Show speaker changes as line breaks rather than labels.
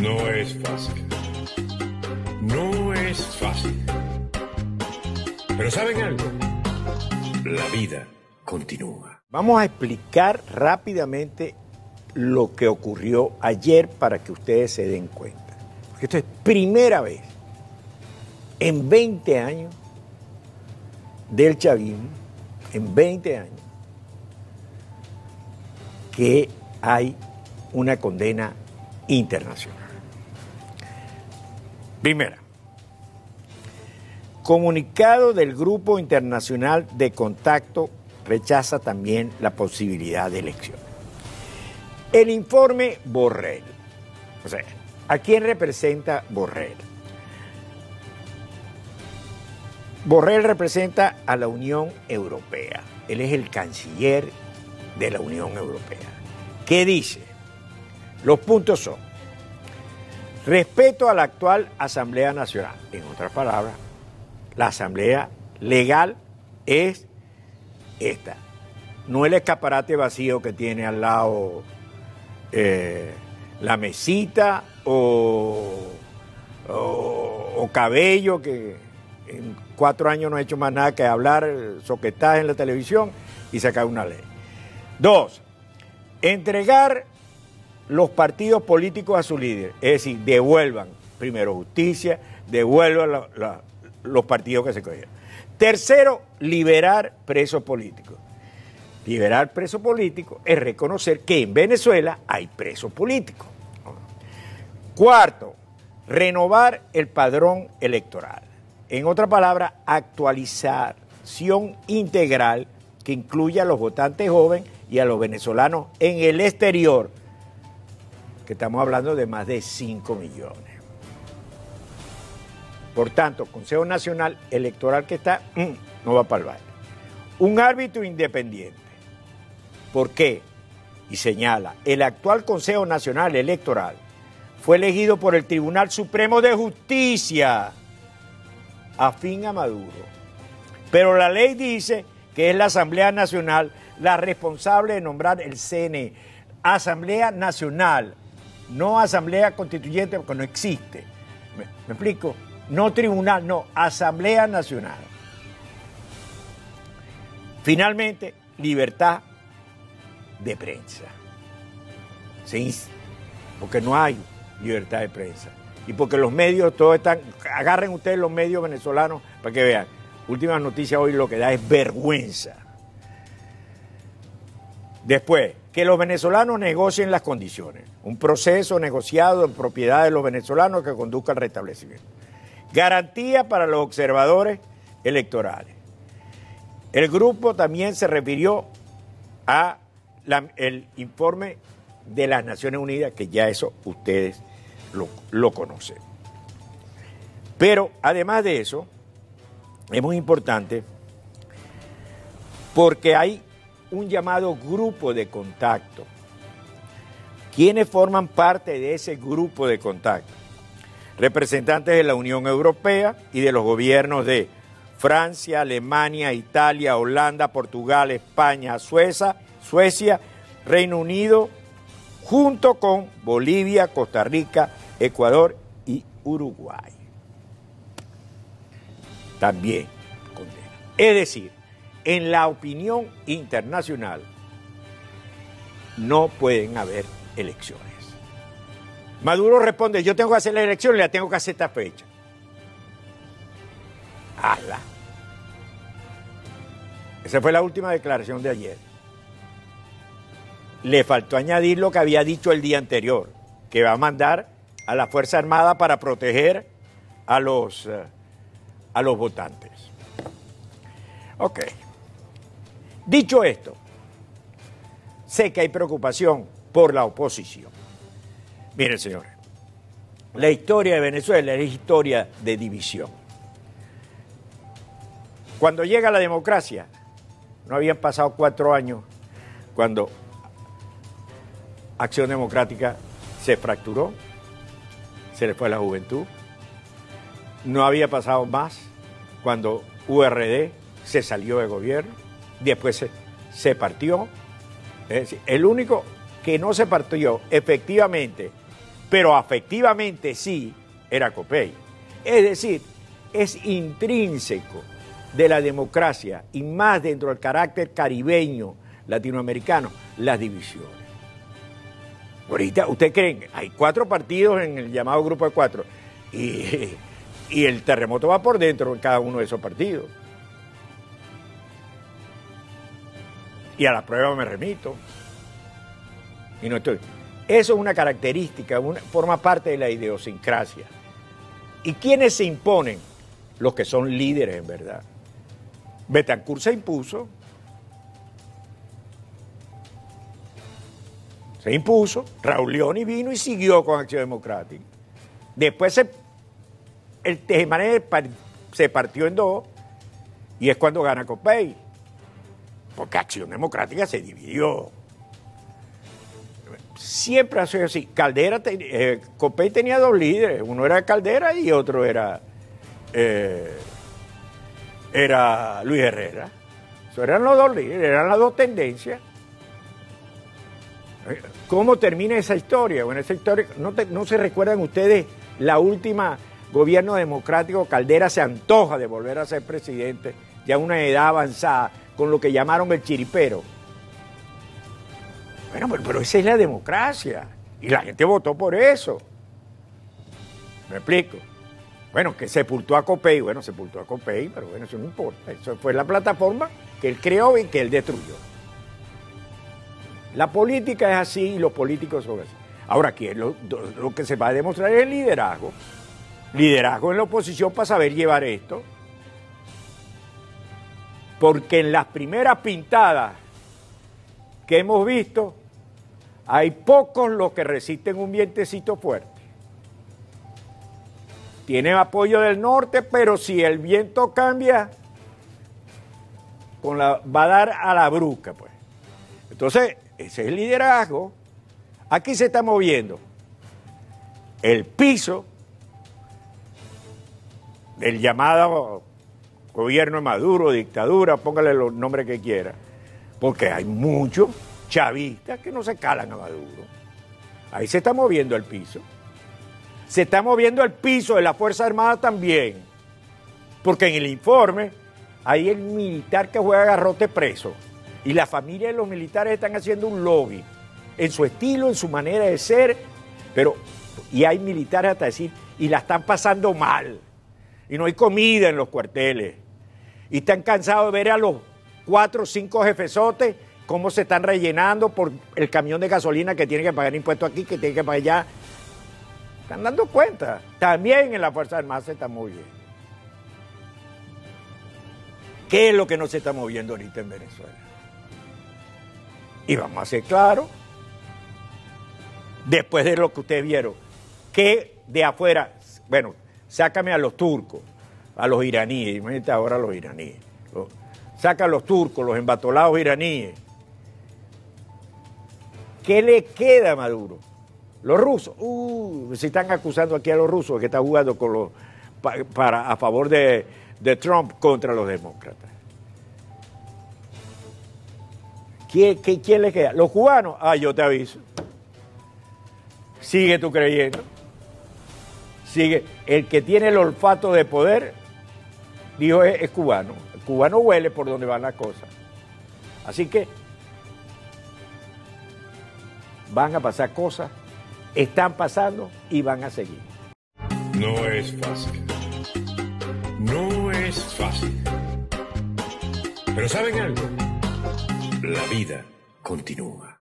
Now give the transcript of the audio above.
No es fácil. No es fácil. Pero ¿saben algo? La vida continúa.
Vamos a explicar rápidamente lo que ocurrió ayer para que ustedes se den cuenta. Porque esto es primera vez en 20 años del chavismo, en 20 años, que hay una condena internacional. Primera, comunicado del Grupo Internacional de Contacto rechaza también la posibilidad de elección. El informe Borrell, o sea, ¿a quién representa Borrell? Borrell representa a la Unión Europea. Él es el canciller de la Unión Europea. ¿Qué dice? Los puntos son, respeto a la actual Asamblea Nacional. En otras palabras, la Asamblea legal es esta. No el escaparate vacío que tiene al lado eh, la mesita o, o, cabello que en cuatro años no ha hecho más nada que hablar, soquetaje en la televisión y sacar una ley. Dos, entregar los partidos políticos a su líder, es decir, devuelvan primero justicia, devuelvan los partidos que se cogieron. Tercero, liberar presos políticos. Liberar presos políticos es reconocer que en Venezuela hay presos políticos. Cuarto, renovar el padrón electoral. En otra palabra, actualización integral que incluya a los votantes jóvenes y a los venezolanos en el exterior, estamos hablando de más de 5 millones. Por tanto, Consejo Nacional Electoral que está, mm, no va para el baile. Un árbitro independiente. ¿Por qué? Y señala, el actual Consejo Nacional Electoral fue elegido por el Tribunal Supremo de Justicia, afín a Maduro. Pero la ley dice que es la Asamblea Nacional la responsable de nombrar el CNE. Asamblea Nacional, no Asamblea Constituyente, porque no existe. ¿Me, explico? No tribunal, no, Asamblea Nacional. Finalmente, libertad de prensa. Sí, porque no hay libertad de prensa. Y porque los medios, todos están, agarren ustedes los medios venezolanos para que vean. Últimas noticias hoy lo que da es vergüenza. Después, que los venezolanos negocien las condiciones. Un proceso negociado en propiedad de los venezolanos que conduzca al restablecimiento. Garantía para los observadores electorales. El grupo también se refirió a el informe de las Naciones Unidas, que ya eso ustedes lo, lo conocen. Pero además de eso, es muy importante porque hay un llamado grupo de contacto. ¿Quiénes forman parte de ese grupo de contacto? Representantes de la Unión Europea y de los gobiernos de Francia, Alemania, Italia, Holanda, Portugal, España, Suecia, Suecia, Reino Unido, junto con Bolivia, Costa Rica, Ecuador y Uruguay. También condena. Es decir, en la opinión internacional no pueden haber elecciones. Maduro responde, yo tengo que hacer la elección la tengo que hacer esta fecha. Hazla. Esa fue la última declaración de ayer. Le faltó añadir lo que había dicho el día anterior, que va a mandar a la Fuerza Armada para proteger a los, uh, a los votantes. Ok. Dicho esto, sé que hay preocupación por la oposición. Miren, señores, la historia de Venezuela es historia de división. Cuando llega la democracia, no habían pasado cuatro años cuando Acción Democrática se fracturó, se le fue a la juventud. No había pasado más cuando URD se salió de gobierno, después se, partió. Es el único que no se partió efectivamente pero afectivamente sí era Copey. Es decir, es intrínseco de la democracia y más dentro del carácter caribeño latinoamericano, las divisiones. Ahorita, ¿usted creen? Hay cuatro partidos en el llamado grupo de cuatro y, y el terremoto va por dentro de cada uno de esos partidos. Y a la prueba me remito. Y no estoy. Eso es una característica, forma parte de la idiosincrasia. ¿Y quiénes se imponen? Los que son líderes en verdad. Betancourt se impuso. Se impuso. Raúl Leoni vino y siguió con Acción Democrática. Después el Tejemané se partió en dos y es cuando gana Copey. Porque Acción Democrática se dividió. Siempre ha sido así. Caldera, eh, Copey tenía dos líderes. Uno era Caldera y otro era eh, era Luis Herrera. Eso eran los dos líderes, eran las dos tendencias. ¿Cómo termina esa historia? Bueno, esa historia, ¿no, ¿no se recuerdan ustedes la última gobierno democrático? Caldera se antoja de volver a ser presidente, ya una edad avanzada, con lo que llamaron el chiripero. Bueno, pero, esa es la democracia. Y la gente votó por eso. ¿Me explico? Bueno, que sepultó a Copey, bueno, sepultó a Copey, pero bueno, eso no importa. Eso fue la plataforma que él creó y que él destruyó. La política es así y los políticos son así. Ahora, aquí lo, lo que se va a demostrar es el liderazgo. Liderazgo en la oposición para saber llevar esto. Porque en las primeras pintadas que hemos visto, hay pocos los que resisten un vientecito fuerte tiene apoyo del norte, pero si el viento cambia, con la, va a dar a la bruca, pues. Entonces, ese es el liderazgo. Aquí se está moviendo el piso del llamado gobierno de Maduro, dictadura, póngale los nombres que quiera, porque hay muchos chavistas que no se calan a Maduro. Ahí se está moviendo el piso se está moviendo el piso de la Fuerza Armada también. Porque en el informe hay el militar que juega garrote preso. Y la familia de los militares están haciendo un lobby. En su estilo, en su manera de ser. Pero, y hay militares hasta decir, y la están pasando mal. Y no hay comida en los cuarteles. Y están cansados de ver a los cuatro o cinco jefezotes cómo se están rellenando por el camión de gasolina que tiene que pagar impuestos aquí, que tiene que pagar allá están dando cuenta. También en la Fuerza Armada se está moviendo. ¿Qué es lo que no se está moviendo ahorita en Venezuela? Y vamos a ser claros, después de lo que ustedes vieron, que de afuera, bueno, sácame a los turcos, a los iraníes, imagínate ahora a los iraníes, saca a los turcos, los embatolados iraníes. ¿Qué le queda a Maduro? Los rusos, uh, se están acusando aquí a los rusos que están jugando con los, para, a favor de, Trump contra los demócratas. ¿Quién, quién, le queda? ¿Los cubanos? Ah, yo te aviso. Sigue tú creyendo. Sigue. El que tiene el olfato de poder, dijo, es, cubano. El cubano huele por donde van las cosas. Así que van a pasar cosas están pasando y van a seguir.
No es fácil. No es fácil. Pero ¿saben algo? La vida continúa.